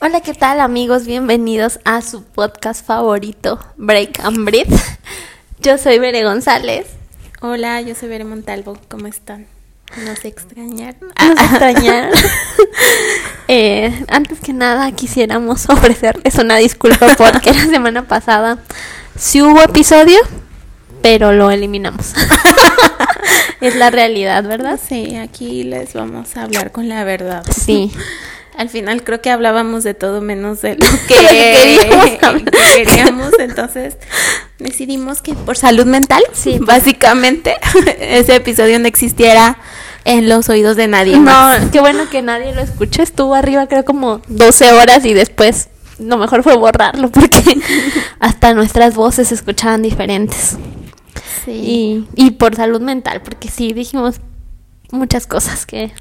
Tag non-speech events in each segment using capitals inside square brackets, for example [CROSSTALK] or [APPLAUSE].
Hola, ¿qué tal amigos? Bienvenidos a su podcast favorito, Break and Breathe. [LAUGHS] Yo soy Bere González. Hola, yo soy Bere Montalvo. ¿Cómo están? ¿Nos extrañaron? [LAUGHS] Nos extrañaron. [LAUGHS] Eh, antes que nada, quisiéramos ofrecerles una disculpa porque la semana pasada sí hubo episodio, pero lo eliminamos. es la realidad, ¿verdad? Sí, aquí les vamos a hablar con la verdad. Sí. Al final creo que hablábamos de todo menos de lo [LAUGHS] que, queríamos, [LAUGHS] que queríamos, entonces decidimos que por salud mental, Sí. [LAUGHS] básicamente, ese episodio no existiera en los oídos de nadie No, más. qué bueno que nadie lo escuchó. Estuvo arriba creo como 12 horas y después lo mejor fue borrarlo porque hasta nuestras voces se escuchaban diferentes. Sí. Y, y por salud mental, porque sí dijimos muchas cosas que...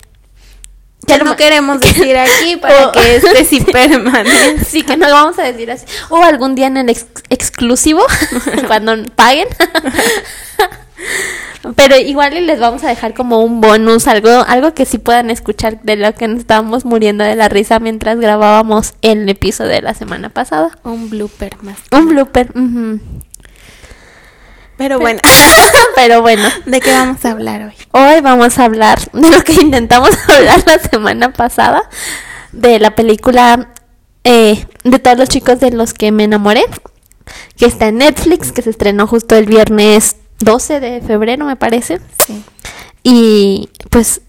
Ya no queremos [LAUGHS] decir aquí para O- que este [LAUGHS] sí permanezca. Sí, que no lo vamos a decir así. O algún día en el ex- exclusivo, [LAUGHS] cuando paguen. Pero igual y les vamos a dejar como un bonus, algo, algo que sí puedan escuchar de lo que nos estábamos muriendo de la risa mientras grabábamos el episodio de la semana pasada. Un blooper más. Un blooper. ujú. Pero bueno, [LAUGHS] Pero bueno, ¿de qué vamos a hablar hoy? hoy vamos a hablar [LAUGHS] de lo que intentamos [LAUGHS] hablar la semana pasada, de la película eh, de todos los chicos de los que me enamoré, que está en Netflix, que se estrenó justo el viernes 12 de febrero, me parece. Sí. Y pues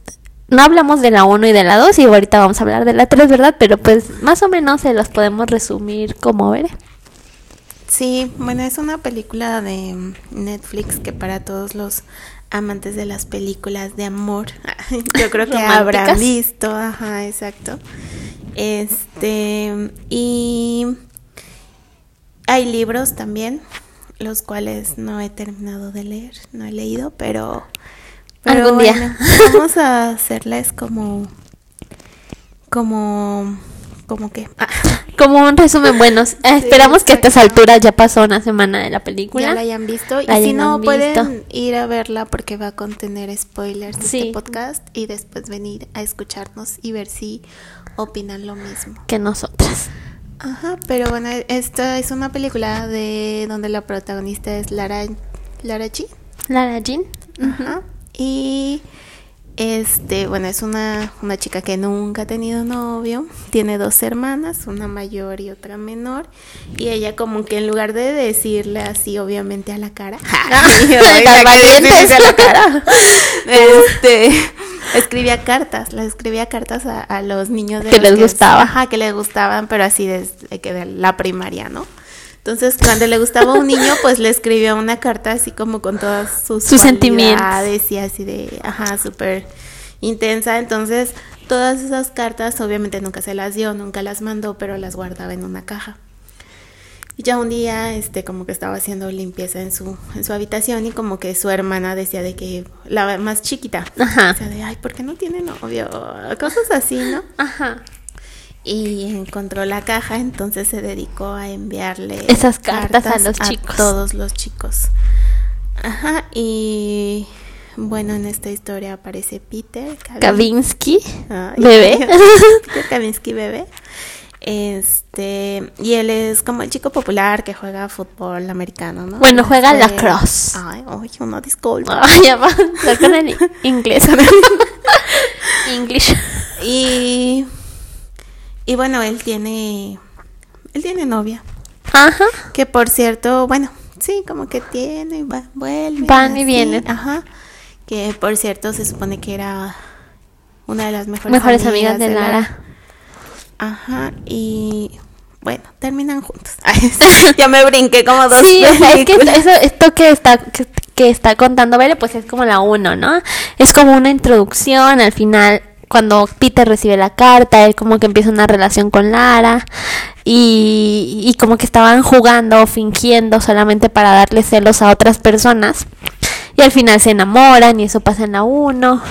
no hablamos de la 1 y de la 2 y ahorita vamos a hablar de la 3, ¿verdad? Pero pues más o menos se los podemos resumir como veré. Sí, bueno, es una película de Netflix que para todos los amantes de las películas de amor, [LAUGHS] yo creo que habrán visto, ajá, exacto. Este, y hay libros también, los cuales no he terminado de leer, no he leído, pero, pero Algún día. bueno, vamos a hacerles como, como, como que, ah, [LAUGHS] Como un resumen, bueno, esperamos que a estas alturas ya pasó una semana de la película. Ya la hayan visto. Y si no, pueden ir a verla porque va a contener spoilers de Sí. este podcast y después venir a escucharnos y ver si opinan lo mismo. que nosotras. Ajá, pero bueno, esta es una película de donde la protagonista es Lara, Lara G. Lara Jean. Ajá. Y este, bueno, es una, una chica que nunca ha tenido novio, tiene dos hermanas, una mayor y otra menor, y ella como que en lugar de decirle así obviamente a la cara, [LAUGHS] [LAUGHS] Las [LAUGHS] este, escribía cartas, le escribía cartas a, a los niños de Que los les gustaba. Ajá, que les gustaban, pero así desde que de la primaria, ¿no? Entonces, cuando le gustaba un niño, pues le escribía una carta así como con todas sus, Sus sentimientos. y así de, ajá, súper intensa. Entonces, todas esas cartas obviamente nunca se las dio, nunca las mandó, pero las guardaba en una caja. Y ya un día, este, como que estaba haciendo limpieza en su, en su habitación y como que su hermana decía de que, la más chiquita, Ajá. decía de, ay, ¿por qué no tiene novio? Cosas así, ¿no? Ajá. Y encontró la caja, entonces se dedicó a enviarle Esas cartas a los chicos. todos los chicos. Ajá, y bueno, en esta historia aparece Peter Kavin- Kavinsky. Bebé. [LAUGHS] Peter Kavinsky bebé. Este, y él es como el chico popular que juega fútbol americano, ¿no? Bueno, juega Este- lacrosse. Ay, ay, una disculpa. [LAUGHS] Ay, ya va. el inglés. [LAUGHS] English. Y y bueno, él tiene él tiene novia. Ajá. Que por cierto, bueno, sí, como que tiene, va, vuelve. Van y vienen. Ajá. Que por cierto se supone que era una de las mejores, Mejores amigas de Lara. Ajá, y bueno, terminan juntos. [LAUGHS] [LAUGHS] Ya me brinqué como dos Sí, o sea, es que eso, esto que está, que, que está contando Bere, pues es como la uno, ¿no? Es como una introducción, al final, cuando Peter recibe la carta, él como que empieza una relación con Lara, y, como que estaban jugando, fingiendo solamente para darle celos a otras personas, y al final se enamoran, y eso pasa en la uno.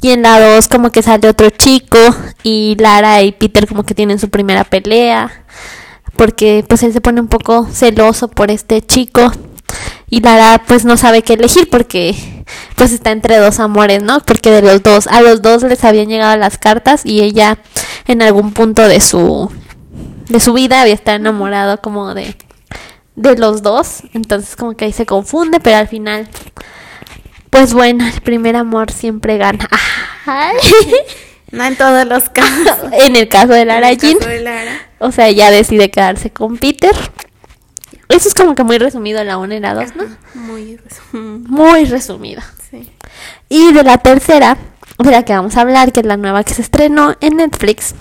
Y en la 2 como que sale otro chico y Lara y Peter como que tienen su primera pelea porque pues él se pone un poco celoso por este chico y Lara pues no sabe qué elegir porque pues está entre dos amores, ¿no? Porque de los dos, a los dos les habían llegado las cartas y ella en algún punto de su de su vida, había estado enamorado como de, de los dos, entonces como que ahí se confunde, pero al final, pues bueno, el primer amor siempre gana. [LAUGHS] Ay. No en todos los casos. [LAUGHS] en el caso de Lara caso Jean, de Lara. o sea, ella decide quedarse con Peter. Eso es como que muy resumido la 1 y la 2, ¿no? Muy resum- Muy resumido. Sí. Y de la tercera, de la que vamos a hablar, que es la nueva que se estrenó en Netflix,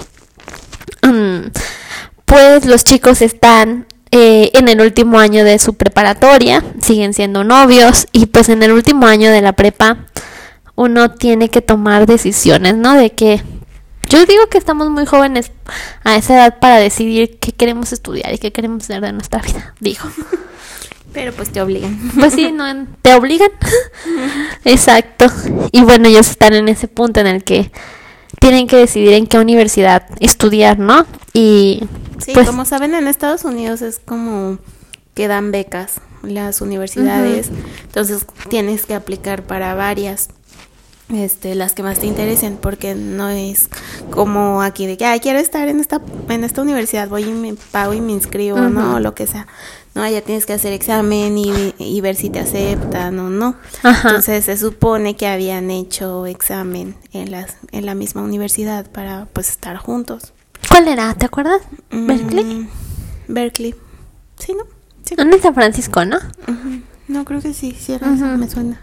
mm, pues los chicos están eh, en el último año de su preparatoria, siguen siendo novios y pues en el último año de la prepa uno tiene que tomar decisiones, ¿no? De que yo digo que estamos muy jóvenes a esa edad para decidir qué queremos estudiar y qué queremos hacer de nuestra vida, digo. [LAUGHS] Pero pues te obligan. Pues sí, no te obligan. [LAUGHS] Exacto. Y bueno, ellos están en ese punto en el que tienen que decidir en qué universidad estudiar, ¿no? Y Sí, pues como saben, en Estados Unidos es como que dan becas las universidades, entonces tienes que aplicar para varias, este, las que más te interesen, porque no es como aquí de que, ay, quiero estar en esta, en esta universidad, voy y me pago y me inscribo, ¿no? O lo que sea. No, ya tienes que hacer examen y, y ver si te aceptan o no. Ajá. Entonces se supone que habían hecho examen en las, en la misma universidad para pues estar juntos. ¿cuál era? ¿Te acuerdas? Berkeley. Mm, Berkeley. Sí, ¿no? Sí. ¿Dónde es San Francisco, no? No, creo que sí, sí era eso, Ujú. me suena.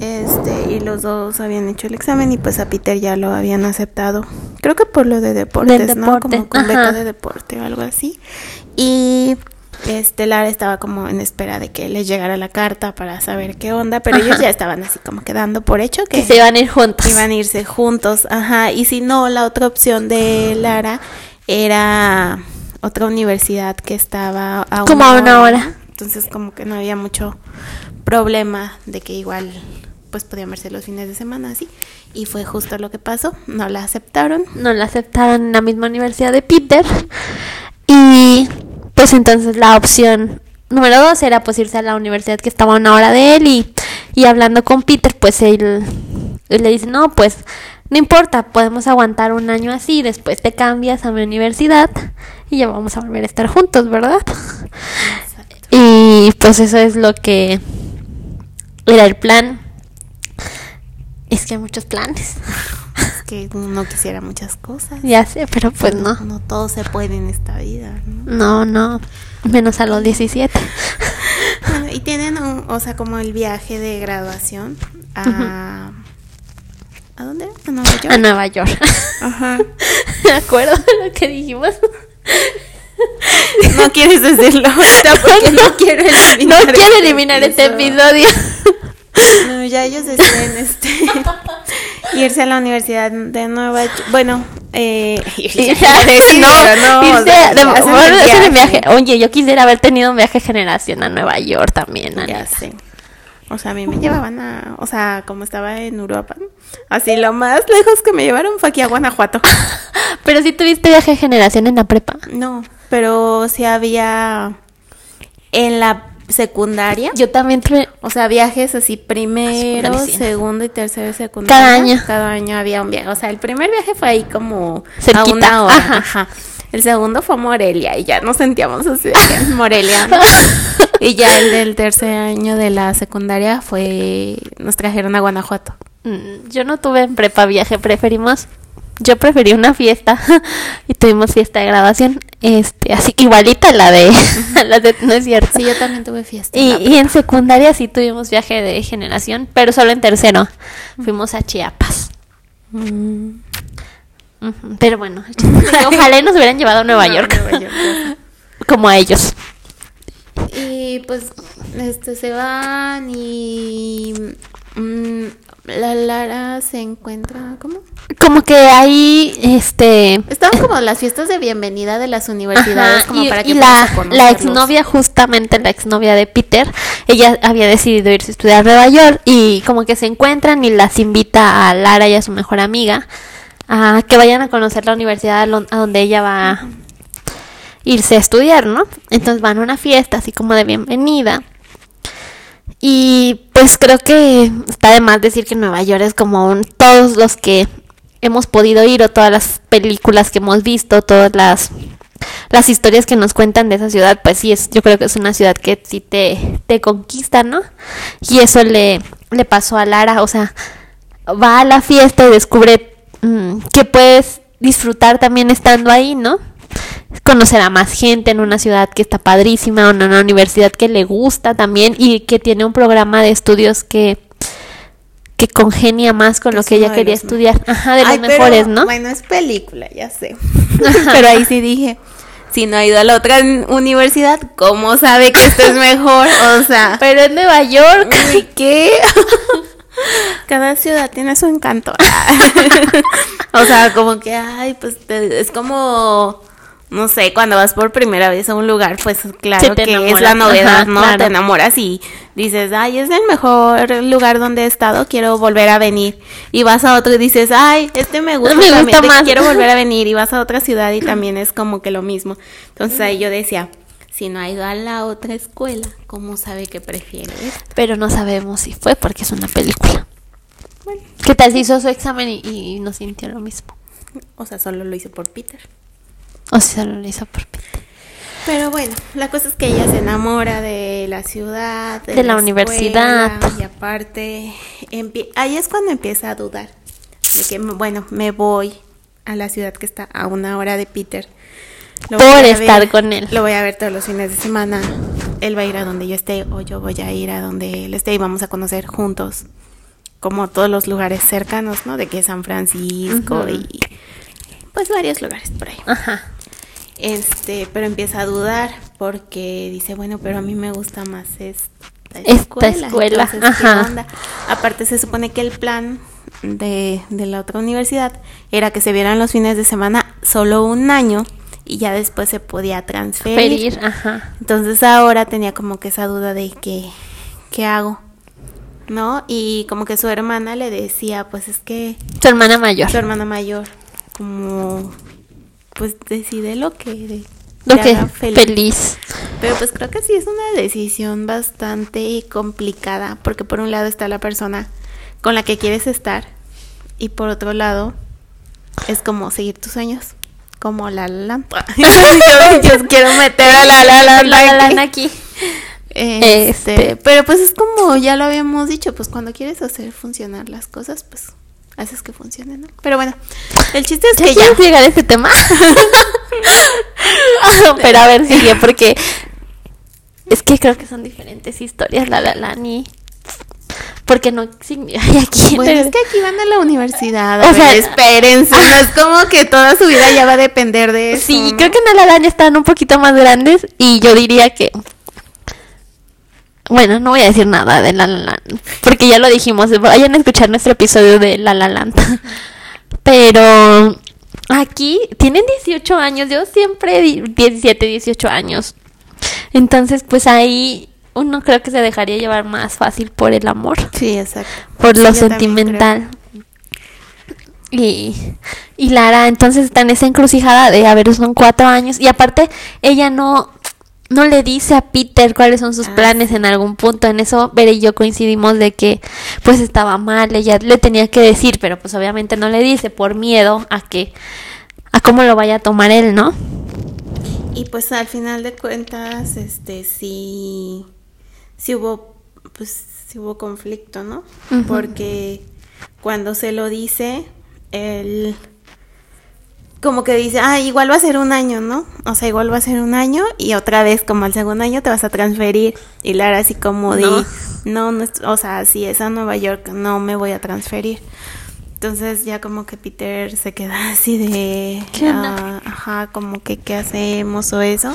Este, y los dos habían hecho el examen y pues a Peter ya lo habían aceptado. Creo que por lo de deportes, ¿no? Como con beca de deporte o algo así. Y este Lara estaba como en espera de que les llegara la carta para saber qué onda, pero ellos ya estaban así como quedando por hecho que Que se iban a ir juntos. iban a irse juntos, ajá, y si no, la otra opción de Lara era otra universidad que estaba a Como a una hora. Entonces como que no había mucho problema de que igual pues podían verse los fines de semana así y fue justo lo que pasó, no la aceptaron. no la aceptaron en la misma universidad de Peter. Y pues entonces la opción número dos era pues irse a la universidad que estaba a una hora de él y, y hablando con Peter pues él, él le dice no pues no importa podemos aguantar un año así después te cambias a mi universidad y ya vamos a volver a estar juntos verdad y pues eso es lo que era el plan es que hay muchos planes Es que uno quisiera muchas cosas. ya sé pero pues no No todo se puede en esta vida, ¿no? No, no. Menos a los 17. Bueno, y tienen, un- o sea, como el viaje de graduación a... ¿A dónde? ¿A Nueva York? A Nueva York. Ajá. [LAUGHS] ¿Me acuerdo de lo que dijimos? No quieres decirlo ahorita porque no, [LAUGHS] quiero eliminar No quiero eliminar este episodio. No, ya ellos deciden este, [LAUGHS] irse a la universidad de Nueva York. Bueno, eh, [LAUGHS] Irse viaje. Oye, yo quisiera haber tenido un viaje de generación a Nueva York también, Ya sé. O sea, a mí me llevaban a, o sea, como estaba en Europa, así lo más lejos que me llevaron fue aquí a Guanajuato. [LAUGHS] Pero si tuviste viaje de generación en la prepa. No, pero sí había en la secundaria. Yo también tuve. O sea, viajes así primero, Buenísimo. segundo y tercero y secundaria. Cada año. Cada año había un viaje. O sea, el primer viaje fue ahí como Cerquita, a una hora. ajá. Ajá. El segundo fue a Morelia y ya nos sentíamos así de Morelia. ¿no? [LAUGHS] y ya el del tercer año de la secundaria fue, nos trajeron a Guanajuato. Mm, Yo no tuve en prepa viaje, preferimos. Yo preferí una fiesta [LAUGHS] y tuvimos fiesta de graduación, este, así igualita a la de, [LAUGHS] la de, no es cierto. Sí, yo también tuve fiesta. Y, y en secundaria sí tuvimos viaje de generación, pero solo en tercero. Fuimos a Chiapas. Mm. Pero bueno, [LAUGHS] ojalá nos hubieran llevado a Nueva No, York, Nueva York, ya. como a ellos. Y pues este se van y mm, la Lara se encuentra ¿cómo? Como que ahí, este... Estaban como las fiestas de bienvenida de las universidades Ajá, como y, para que y la, la exnovia, justamente la exnovia de Peter, ella había decidido irse a estudiar a Nueva York y como que se encuentran y las invita a Lara y a su mejor amiga a que vayan a conocer la universidad a donde ella va a irse a estudiar, ¿no? Entonces van a una fiesta así como de bienvenida. Y pues creo que está de más decir que Nueva York es como todos los que hemos podido ir o todas las películas que hemos visto, todas las las historias que nos cuentan de esa ciudad, pues sí, es, yo creo que es una ciudad que sí te, te conquista, ¿no? Y eso le, le pasó a Lara, o sea, va a la fiesta y descubre mm, que puedes disfrutar también estando ahí, ¿no? Conocer a más gente en una ciudad que está padrísima, en una universidad que le gusta también y que tiene un programa de estudios que que congenia más con lo Es que ella quería estudiar. Ajá, de los Ay, pero, mejores, ¿no? Bueno, es película, ya sé. [LAUGHS] pero ahí sí dije, si no ha ido a la otra universidad, ¿cómo sabe que esto es mejor? O sea, [LAUGHS] Pero en Nueva York. uy, ¿qué? [LAUGHS] Cada ciudad tiene su encanto. o sea, como que, ay, pues te- es como, no sé, cuando vas por primera vez a un lugar, pues claro que es la novedad, Ajá, ¿no? claro. Te enamoras y dices, ay, es el mejor lugar donde he estado, quiero volver a venir. Y vas a otro y dices, ay, este me gusta, [LAUGHS] Me gusta también, más. quiero volver a [LAUGHS] venir. Y vas a otra ciudad y también es como que lo mismo. Entonces ahí yo decía, si no ha ido a la otra escuela, ¿cómo sabe que prefiere? Pero no sabemos si fue porque es una película. ¿Qué tal si hizo su examen y, y no sintió lo mismo? O sea, solo lo hice por Peter. O si solo lo hizo por Peter. Pero bueno, la cosa es que ella se enamora de la ciudad, De la universidad. escuela, Y aparte, ahí es cuando empieza a dudar. De que, bueno, me voy a la ciudad que está a una hora de Peter. Lo Por estar con él. Lo voy a ver todos los fines de semana. Él va a ir a donde yo esté o yo voy a ir a donde él esté y vamos a conocer juntos como todos los lugares cercanos, ¿no? De que San Francisco y pues varios lugares por ahí. Ajá. Este, pero empieza a dudar porque dice, bueno, pero a mí me gusta más esta Esta escuela, entonces, ¿qué ajá. onda? Aparte se supone que el plan de, de la otra universidad era que se vieran los fines de semana solo un año y ya después se podía transferir. Ferir, ajá. Entonces ahora tenía como que esa duda de que, ¿qué hago? ¿No? Y como que su hermana le decía, pues es que Su hermana mayor. su hermana mayor, como, pues decide lo que Lo te que feliz. Pero pues creo que sí es una decisión bastante complicada, porque por un lado está la persona con la que quieres estar y por otro lado es como seguir tus sueños, como la la Land. [LAUGHS] yo, [LAUGHS] yo quiero meter a la la La, la, aquí. la, aquí. Este, Este. pero pues es como ya lo habíamos dicho, pues cuando quieres hacer funcionar las cosas, pues haces que funcionen, ¿no? Pero bueno, el chiste es ¿Ya que ya llegar a ese tema? [LAUGHS] Pero a ver, sigue, porque es que creo que son diferentes historias, la la la ni. Porque no signi- [LAUGHS] ay, aquí Bueno, es que aquí van a la universidad. O ver, sea- espérense. No es como que toda su vida ya va a depender de eso. Sí, ¿no? creo que en La Land ya están un poquito más grandes y yo diría que bueno, no voy a decir nada de La La Land porque ya lo dijimos, vayan a escuchar nuestro episodio de La La Land. [LAUGHS] Pero aquí tienen 18 años, yo siempre di- 17, 18 años. Entonces, pues ahí uno creo que se dejaría llevar más fácil por el amor Sí, exacto. por Sí, lo sentimental. Y, y Lara entonces está en esa encrucijada de, a ver, son cuatro años. Y aparte, ella no, no le dice a Peter cuáles son sus Ah, planes en algún punto. En eso, Bere y yo coincidimos de que pues estaba mal, ella le tenía que decir, pero pues obviamente no le dice por miedo a que, a cómo lo vaya a tomar él, ¿no? Y pues al final de cuentas, este, sí, sí hubo, pues, sí hubo conflicto, ¿no? Porque cuando se lo dice, él como que dice, ah, igual va a ser un año, ¿no? O sea, igual va a ser un año y otra vez como al segundo año te vas a transferir. Y Lara así como de, No. no, o sea, si es a Nueva York, no me voy a transferir. Entonces ya como que Peter se queda así de, ah, ajá, como que qué hacemos o eso.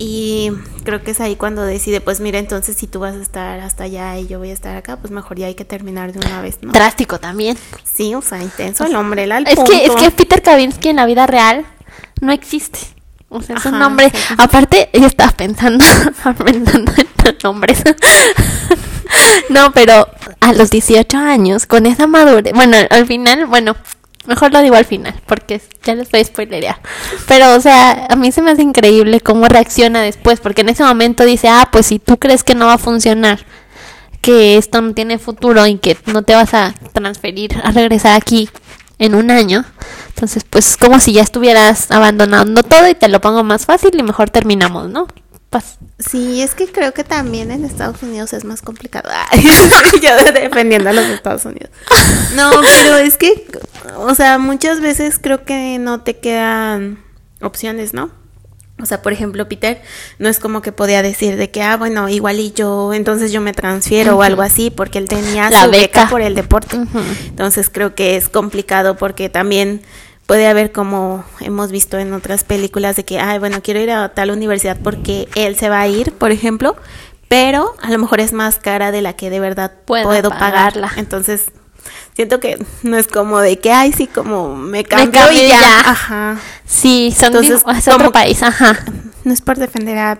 Y creo que es ahí cuando decide, pues mira, entonces si tú vas a estar hasta allá y yo voy a estar acá, pues mejor ya hay que terminar de una vez, ¿no? Drástico también. Sí, o sea, intenso el hombre, él al Es que, es que Peter Kavinsky en la vida real no existe. O sea, es un nombre. sí. Aparte, yo estaba pensando, [LAUGHS] pensando en nombres. [LAUGHS] no, pero a los 18 años, con esa madurez. Bueno, al final, bueno, mejor lo digo al final, porque ya les voy a spoilerear. Pero, o sea, a mí se me hace increíble cómo reacciona después, porque en ese momento dice, ah, pues si tú crees que no va a funcionar, que esto no tiene futuro y que no te vas a transferir, a regresar aquí en un año. Entonces, pues como si ya estuvieras abandonando todo y te lo pongo más fácil y mejor terminamos, ¿no? Sí, es que creo que también en Estados Unidos es más complicado. [LAUGHS] [LAUGHS] Yo defendiendo a los Estados Unidos. No, pero es que, o sea, muchas veces creo que no te quedan opciones, ¿no? O sea, por ejemplo, Peter no es como que podía decir de que, ah, bueno, igual y yo, entonces yo me transfiero o algo así, porque él tenía La su beca. beca. por el deporte. Entonces creo que es complicado porque también puede haber como hemos visto en otras películas de que, ay, bueno, quiero ir a tal universidad porque él se va a ir, por ejemplo, pero a lo mejor es más cara de la que de verdad Puedo puedo, pagarla. Entonces, siento que no es como de que, ay, sí, como me cambio y ya. ya. Ajá. sí, son Entonces, es otro país, ajá. No es por defender a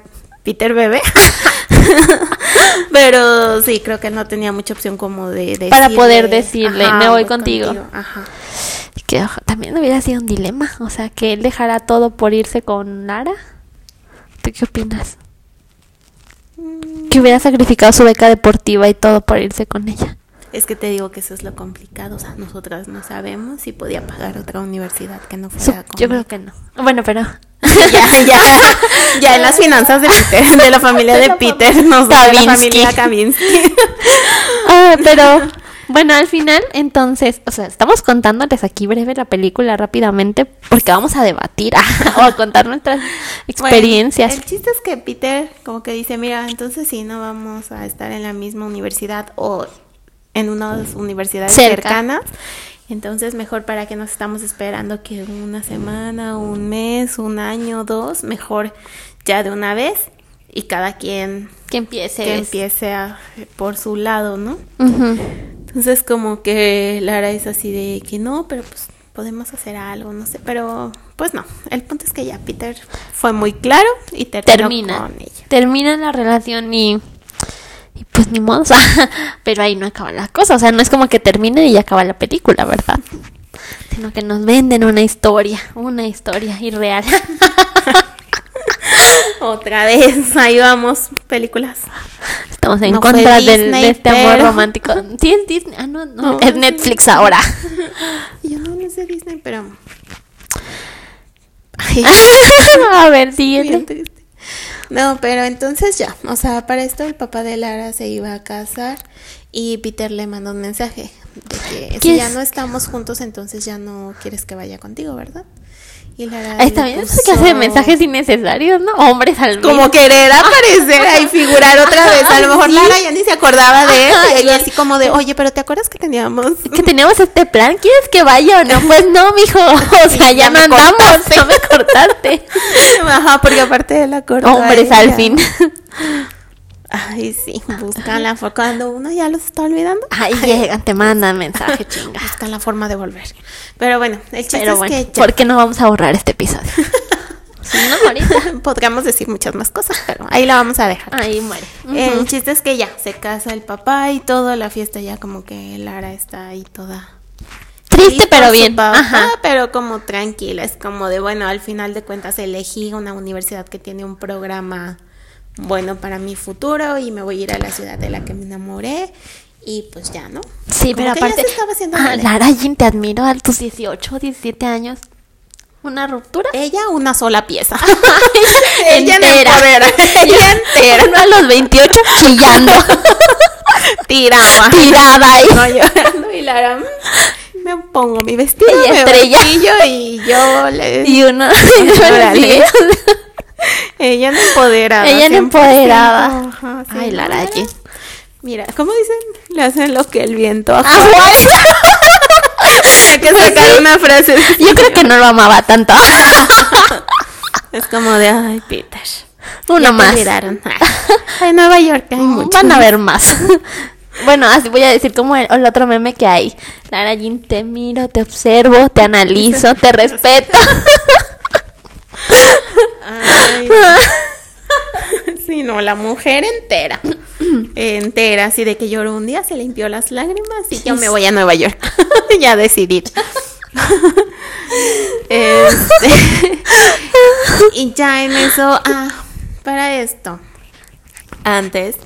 Peter Bebé. [LAUGHS] Pero sí, creo que no tenía mucha opción como de Para decirle, poder decirle, "Me voy contigo". Ajá. Que también hubiera sido un dilema, o sea, que él dejara todo por irse con Lara. ¿Tú qué opinas? Que hubiera sacrificado su beca deportiva y todo por irse con ella. Es que te digo que eso es lo complicado. O sea, nosotras no sabemos si podía pagar otra universidad que no Su- fuera con yo creo que no. Bueno, pero [LAUGHS] ya, ya, ya en las finanzas de Peter, de la familia de, [LAUGHS] Peter, nos de la familia Kavinsky. [LAUGHS] Ah, pero bueno, al final, entonces, o sea, estamos contándoles aquí breve la película rápidamente porque vamos a debatir o a contar nuestras experiencias. Bueno, el chiste es que Peter como que dice, mira, entonces sí, no vamos a estar en la misma universidad o en unas universidades Cerca. cercanas. Entonces mejor para que nos estamos esperando que una semana, un mes, un año, dos, mejor ya de una vez y cada quien que empiece. que empiece a- por su lado, ¿no? Entonces como que Lara es así de que no, pero pues podemos hacer algo, no sé, pero pues no. El punto es que ya Peter fue muy claro y terminó Termina. con ella. Termina la relación y, y pues ni modo, o sea, [LAUGHS] pero ahí no acaba la cosa, o sea, no es como que termine y acaba la película, ¿verdad? Sino que nos venden una historia, una historia irreal. [LAUGHS] Otra vez, ahí vamos, películas. Estamos en No contra Disney, de este amor romántico. [LAUGHS] Sí, es Disney. Ah, no, no, No, es. Netflix ahora. Yo no, no sé Disney, pero... Ay, A ver, siguiente. No, pero entonces ya, o sea, para esto el papá de Lara se iba a casar y Peter le mandó un mensaje de que ¿Qué si ya no estamos juntos, entonces ya no quieres que vaya contigo, ¿verdad? Y bien, esa clase de puso- mensajes innecesarios, ¿no? Hombres al Como menos. querer aparecer [LAUGHS] ahí, figurar otra vez. A lo mejor Sí. Lara ya ni se acordaba de él. Ajá, Y ella y- así como de, oye, pero ¿te acuerdas que teníamos? que teníamos este plan, ¿quieres que vaya o no? [LAUGHS] Pues no, mijo, [LAUGHS] o sea, ya, ya no me andamos, cortaste. ya me cortaste. Ajá, porque aparte de la corta. Hombres al fin. Ay, sí, buscan la forma. Cuando uno ya los está olvidando, Ahí llegan, te mandan mensaje, [LAUGHS] chinga. buscan la forma de volver. Pero bueno, el chiste Pero es bueno, que ya ¿por qué no vamos a borrar este episodio? [LAUGHS] Si no, ahorita. [LAUGHS] podríamos decir muchas más cosas, pero ahí la vamos a dejar. Ahí muere. El chiste es que ya se casa el papá y todo, la fiesta ya como que Lara está ahí toda Triste, pero bien. papá, Ajá. pero como tranquila, es como de, bueno, al final de cuentas elegí una universidad que tiene un programa bueno para mi futuro y me voy a ir a la ciudad de la que me enamoré y pues ya, ¿no? Sí, Como pero que ya aparte. se estaba haciendo Ah. Lara Jean, te admiro a tus 18, 17 años. ¿Una ruptura? Ella una sola pieza. [LAUGHS] [LAUGHS] Ella entera. Ella entera. Uno a los 28 chillando. [LAUGHS] Tiraba. tirada ahí. No, llorando y Lara, mm, me pongo mi vestido, Ella me estrella. maquillo y yo le... Y uno. Órale. [LAUGHS] Ella no empoderada. Ella no 100%. empoderada. Ajá, sí, Ay, Lara Lara. Jean. Mira, ¿cómo dicen? Le hacen lo que el viento Ah, ajusta. bueno. Hay que sacar una frase. Yo creo que no lo amaba tanto. [LAUGHS] Es como de, ay, Peter. Uno más. en [LAUGHS] Nueva York hay mucho. Van a ver más. Bueno, así voy a decir como el, el otro meme que hay. Lara Jean, te miro, te observo, te analizo, te respeto. Ay. [LAUGHS] Sí, no, la mujer entera. entera, así de que lloró un día, se limpió las lágrimas y yo me voy a Nueva York. [LAUGHS] ya decidir. [LAUGHS] Este, y ya en eso, ah, para esto, antes,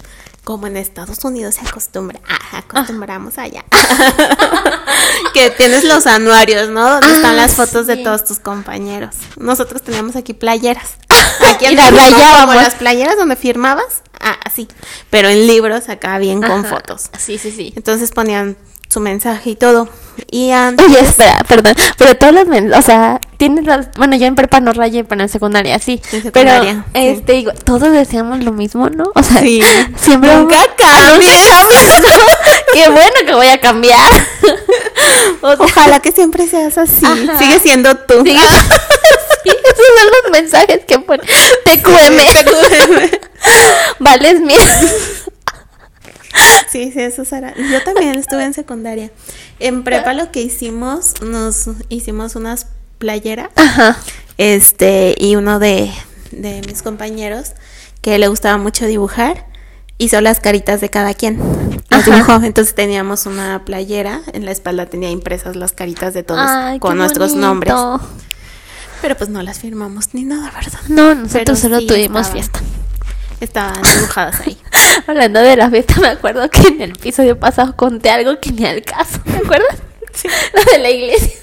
como en Estados Unidos se acostumbra, ah, acostumbramos allá. [LAUGHS] que tienes los anuarios, ¿no? Donde Ah, están las fotos de todos tus compañeros. Nosotros teníamos aquí playeras. [LAUGHS] Aquí en como las playeras donde firmabas, ah, así. Pero en libros acá bien con fotos. Sí, sí, sí. Entonces ponían su mensaje y todo. Y antes, Oye, espera, perdón, pero todas las, men- o sea, tienes las, bueno, yo en prepa no rayé, pero en secundaria sí, En secundaria, pero, sí. este, digo, todos decíamos lo mismo, ¿no? O sea, Sí. [LAUGHS] siempre Nunca cambies. [LAUGHS] Qué bueno que voy a cambiar. [LAUGHS] O sea, ojalá que siempre seas así. Ajá. Sigue siendo tú. sigue- sí, esos son los mensajes que ponen. Te cueme. Vales mierda. [LAUGHS] Sí, sí, eso será. Yo también estuve en secundaria. En prepa lo que hicimos, nos hicimos unas playeras. Ajá. Este, y uno de, de mis compañeros que le gustaba mucho dibujar, hizo las caritas de cada quien. Las dibujó. Entonces teníamos una playera, en la espalda tenía impresas las caritas de todos Ay, con nuestros bonito. nombres. Pero pues no las firmamos ni nada, ¿verdad? No, nosotros Pero solo sí tuvimos fiesta. Estaban dibujadas ahí. [LAUGHS] Hablando de la fiesta, me acuerdo que en el episodio pasado conté algo que ni al caso, ¿te acuerdas? Sí. [LAUGHS] Lo de la iglesia. [LAUGHS]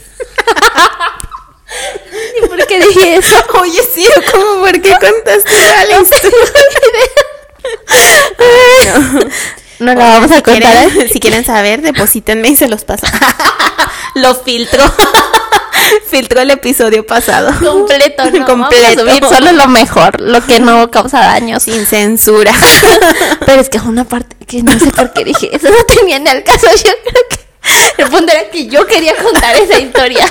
¿Y por qué dije eso? Oye, sí, ¿cómo por qué contaste la No la vamos a Si contar. ¿eh? quieren, si quieren saber, deposítenme y se los paso. Lo filtro. [LAUGHS] filtro el episodio pasado. Completo, ¿no? Completo. Vamos a subir solo lo mejor, lo que no causa daños. Sin censura. [LAUGHS] Pero es que una parte que no sé por qué dije eso, no tenía ni al caso. Yo creo que el punto era que yo quería contar esa historia.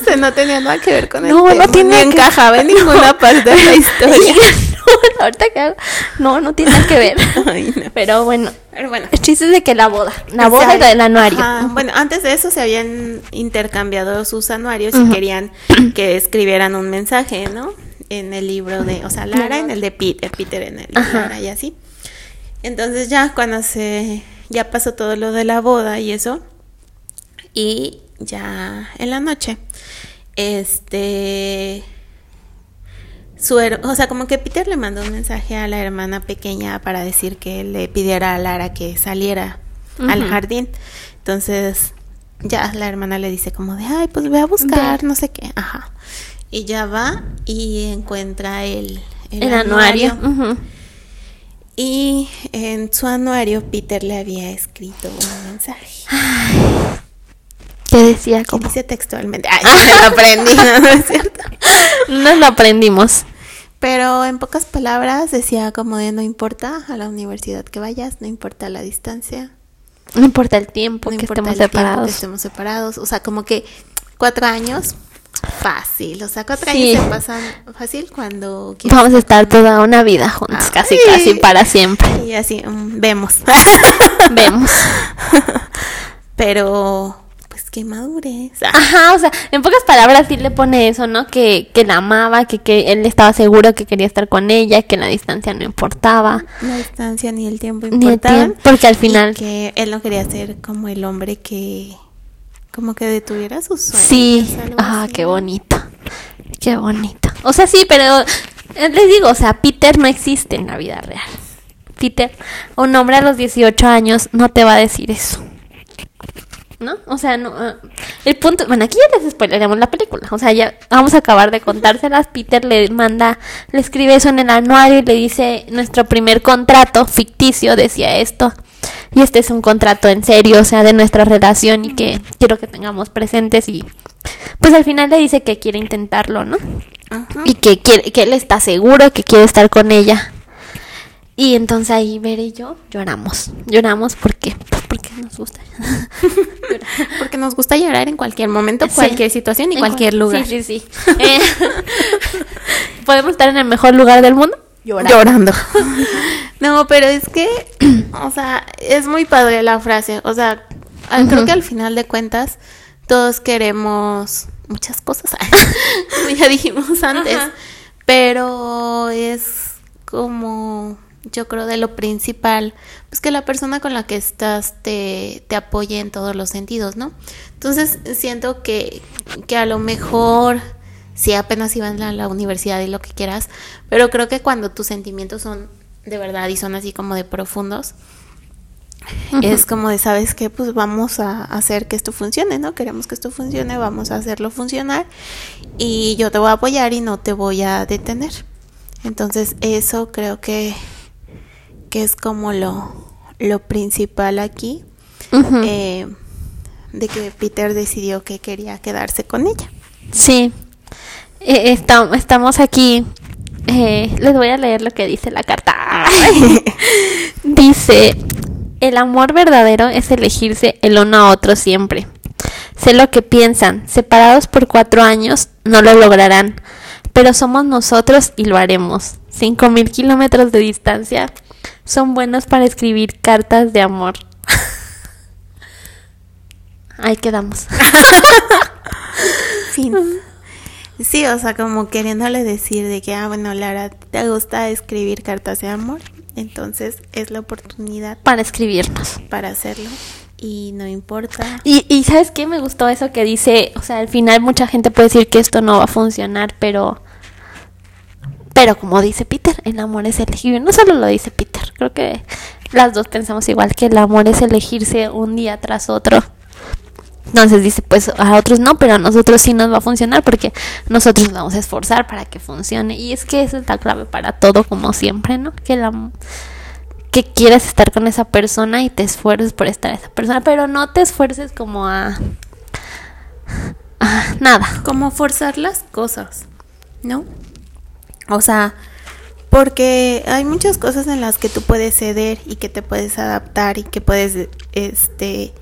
O sea, no tenía nada que ver con el No, no tema, ni que- encajaba en ninguna parte de la historia. [LAUGHS] [LAUGHS] ahorita que hago- no, no tiene nada que ver. [LAUGHS] Ay, no. Pero bueno, Pero bueno. el chiste es de que la boda, la boda y del anuario. ajá, Bueno, antes de eso se habían intercambiado sus anuarios y querían que escribieran un mensaje, ¿no? En el libro de, o sea, Lara en el de Peter, Peter en el de Ajá. Lara y así. Entonces ya cuando se, ya pasó todo lo de la boda y eso, y ya en la noche, este, su o sea, como que Peter le mandó un mensaje a la hermana pequeña para decir que le pidiera a Lara que saliera al jardín. Entonces, ya la hermana le dice como de, ay, pues ve a buscar, Ve. no sé qué, ajá. Y ya va y encuentra el, el anuario. Y en su anuario Peter le había escrito un mensaje. ¿Qué decía? Que Como, dice textualmente. [LAUGHS] Ay, lo aprendí, no, no es cierto. nos lo aprendimos. Pero en pocas palabras decía como de no importa a la universidad que vayas, no importa la distancia, No importa el tiempo no que importa estemos el tiempo separados. que estemos separados. O sea, como que cuatro años, fácil. O sea, cuatro Sí. años se pasan fácil cuando. Vamos a estar toda una vida juntos, casi, casi para siempre. Y así, mm, vemos. [LAUGHS] Vemos. [LAUGHS] Pero, qué madurez. [LAUGHS] Ajá, o sea, en pocas palabras sí le pone eso, ¿no? Que, que la amaba, que, que él estaba seguro que quería estar con ella, que la distancia no importaba. la distancia ni el tiempo Ni el importaban. tiempo, porque al y final... que él no quería ser como el hombre que como que detuviera sus sueños. Sí, ah, así. qué bonito. Qué bonito. O sea, sí, pero eh, les digo, o sea, Peter no existe en la vida real. Peter, un hombre a los 18 años no te va a decir eso. ¿No? O sea, no. ah, el punto. Bueno, aquí ya les spoileremos la película. O sea, ya vamos a acabar de contárselas. Peter le manda, le escribe eso en el anuario y le dice: Nuestro primer contrato ficticio decía esto. Y este es un contrato en serio, o sea, de nuestra relación y que quiero que tengamos presentes. Y pues al final le dice que quiere intentarlo, ¿no? Ajá. y que quiere, que él está seguro que quiere estar con ella. Y entonces ahí Ver y yo lloramos. Lloramos porque, porque nos gusta. [LAUGHS] Porque nos gusta llorar en cualquier momento, Sí. cualquier situación y En cualquier cual- lugar. Sí, sí, sí. [LAUGHS] Eh, [LAUGHS] Podemos estar en el mejor lugar del mundo Llorando. no, pero es que, [CLEARS THROAT] o sea, es muy padre la frase. O sea, al- creo que al final de cuentas todos queremos muchas cosas. Como ya dijimos antes. Ajá. Pero es como, yo creo, de lo principal, pues que la persona con la que estás te, te apoye en todos los sentidos, ¿no? Entonces siento que, que a lo mejor, si apenas iban a la universidad y lo que quieras, pero creo que cuando tus sentimientos son de verdad y son así como de profundos. Es como de, ¿sabes qué? Pues vamos a hacer que esto funcione, ¿no? Queremos que esto funcione, vamos a hacerlo funcionar y yo te voy a apoyar y no te voy a detener. Entonces eso creo que, que es como lo, lo principal aquí, eh, de que Peter decidió que quería quedarse con ella. Sí, eh, estamos aquí. Eh, les voy a leer lo que dice la carta. [LAUGHS] dice, el amor verdadero es elegirse el uno a otro siempre. Sé lo que piensan, separados por cuatro años no lo lograrán, pero somos nosotros y lo haremos. Cinco mil kilómetros de distancia son buenos para escribir cartas de amor. [LAUGHS] Ahí quedamos. [LAUGHS] fin. Sí, o sea, como queriéndole decir de que, ah, bueno, Lara, ¿te gusta escribir cartas de amor? Entonces es la oportunidad. Para escribirnos. Para hacerlo. Y no importa. Y, y ¿sabes qué? Me gustó eso que dice, o sea, al final mucha gente puede decir que esto no va a funcionar, pero... Pero como dice Peter, el amor es elegir. No solo lo dice Peter, creo que las dos pensamos igual que el amor es elegirse un día tras otro. Entonces dice, pues a otros no, pero a nosotros sí nos va a funcionar porque nosotros nos vamos a esforzar para que funcione. Y es que esa es la clave para todo, como siempre, ¿no? Que la que quieras estar con esa persona y te esfuerces por estar esa persona, pero no te esfuerces como a, a nada. Como forzar las cosas, ¿no? O sea, porque hay muchas cosas en las que tú puedes ceder y que te puedes adaptar y que puedes, este,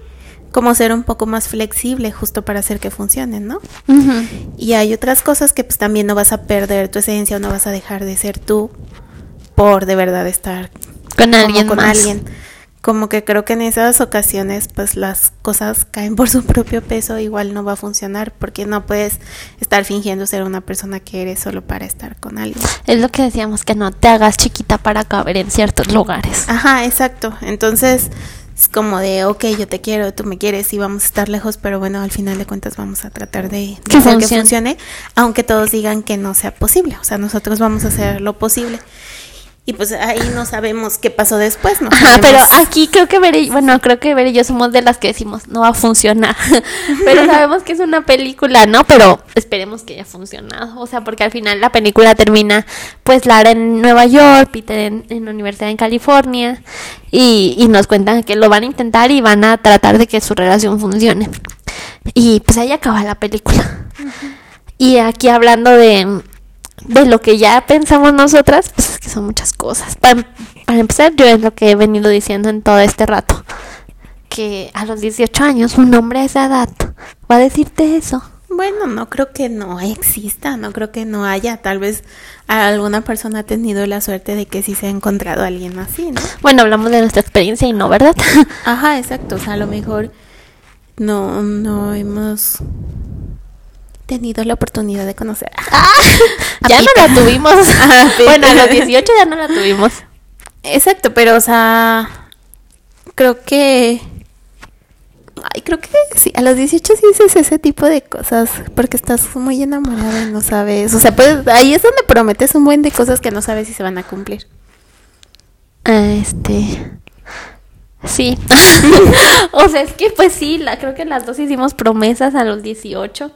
como ser un poco más flexible justo para hacer que funcionen, ¿no? Y hay otras cosas que pues también no vas a perder tu esencia o no vas a dejar de ser tú por de verdad estar con alguien con alguien. Como que creo que en esas ocasiones pues las cosas caen por su propio peso, igual no va a funcionar porque no puedes estar fingiendo ser una persona que eres solo para estar con alguien. Es lo que decíamos que no te hagas chiquita para caber en ciertos lugares. Ajá, exacto. Entonces, es como de, ok, yo te quiero, tú me quieres y vamos a estar lejos, pero bueno, al final de cuentas vamos a tratar de, que, hacer que funcione, aunque todos digan que no sea posible. O sea, nosotros vamos a hacer lo posible. Y pues ahí no sabemos qué pasó después, ¿no? pero aquí creo que Ver y, bueno, creo que Ver y yo somos de las que decimos, no va a funcionar. [LAUGHS] pero sabemos que es una película, ¿no? Pero esperemos que haya funcionado. O sea, porque al final la película termina, pues Lara en Nueva York, Peter en, en la Universidad en California. Y, y nos cuentan que lo van a intentar y van a tratar de que su relación funcione. Y pues ahí acaba la película. Y aquí hablando de de lo que ya pensamos nosotras, pues es que son muchas cosas. Para, empezar, yo es lo que he venido diciendo en todo este rato. Que a los 18 años un hombre a esa edad va a decirte eso. Bueno, no creo que no exista, no creo que no haya. Tal vez alguna persona ha tenido la suerte de que sí se ha encontrado a alguien así, ¿no? Bueno, hablamos de nuestra experiencia y no, ¿verdad? Ajá, exacto. O sea, a lo mejor no, no hemos tenido la oportunidad de conocer. [LAUGHS] Ah, ya no la tuvimos. [LAUGHS] [LAUGHS] bueno, a los 18 ya no la tuvimos. Exacto, pero o sea, creo que Ay, creo que sí, a los 18 sí dices ese tipo de cosas porque estás muy enamorada y no sabes, o sea, pues ahí es donde prometes un buen de cosas que no sabes si se van a cumplir. Este Sí. o sea, es que pues sí, la creo que las dos hicimos promesas a los 18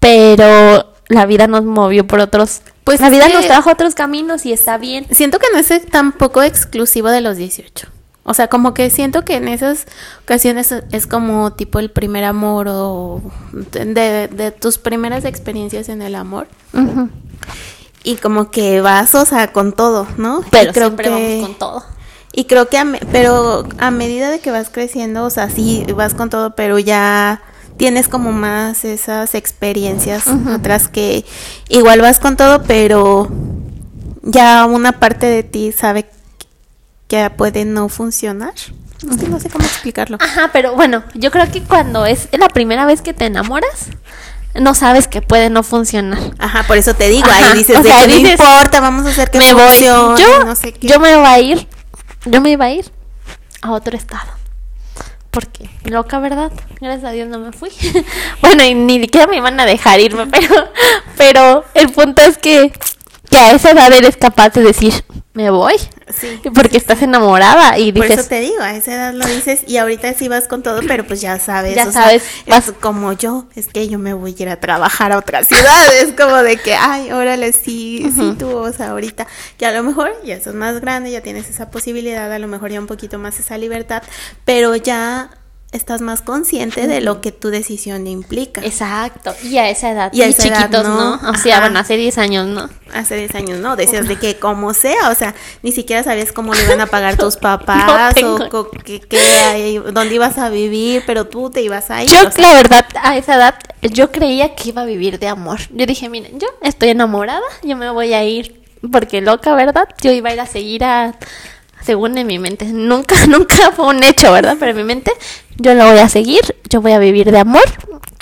pero la vida nos movió por otros pues la vida nos trajo otros caminos y está bien. Siento que no es tampoco exclusivo de los 18. O sea, como que siento que en esas ocasiones es como tipo el primer amor o de, tus primeras experiencias en el amor. Y como que vas, o sea, con todo, ¿no? Pero creo siempre vamos con todo. Y creo que, a pero a medida de que vas creciendo, o sea, sí, vas con todo, pero ya tienes como más esas experiencias otras que igual vas con todo, pero ya una parte de ti sabe que puede no funcionar. no sé cómo explicarlo. Ajá, pero bueno, yo creo que cuando es la primera vez que te enamoras, no sabes que puede no funcionar. Ajá, por eso te digo, ahí dices, de que no importa, vamos a hacer que me funcione, Yo, no sé qué. yo me voy a ir, yo me iba a ir a otro estado porque loca, ¿verdad? Gracias a Dios no me fui. [LAUGHS] bueno, y ni siquiera me iban a dejar irme, [LAUGHS] pero, pero el punto es que que a esa edad eres capaz de decir, me voy. Sí. [LAUGHS] Porque estás enamorada y Por dices, eso te digo, a esa edad lo dices y ahorita sí vas con todo, pero pues ya sabes. Ya o sea, sabes, vas- es como yo, es que yo me voy a ir a trabajar a otra ciudad. es como de que, ay, órale, sí, sí, tú, o sea, ahorita, que a lo mejor ya estás más grande, ya tienes esa posibilidad, a lo mejor ya un poquito más esa libertad, pero ya estás más consciente de lo que tu decisión implica. exacto. Y a esa edad, Y a edad, chiquitos, ¿no? ¿no? O sea, Ajá. bueno, hace 10 años, ¿no? Hace 10 años, ¿no? Decías de que como sea, o sea, ni siquiera sabías cómo le iban a pagar [LAUGHS] tus papás o que, que dónde ibas a vivir, pero tú te ibas a ir. Yo, o sea, la verdad, a esa edad, yo creía que iba a vivir de amor. Yo dije, miren, yo estoy enamorada, yo me voy a ir, porque loca, ¿verdad? Yo iba a ir a seguir a, según en mi mente, nunca, [LAUGHS] nunca fue un hecho, ¿verdad? Pero en mi mente, yo lo voy a seguir, yo voy a vivir de amor,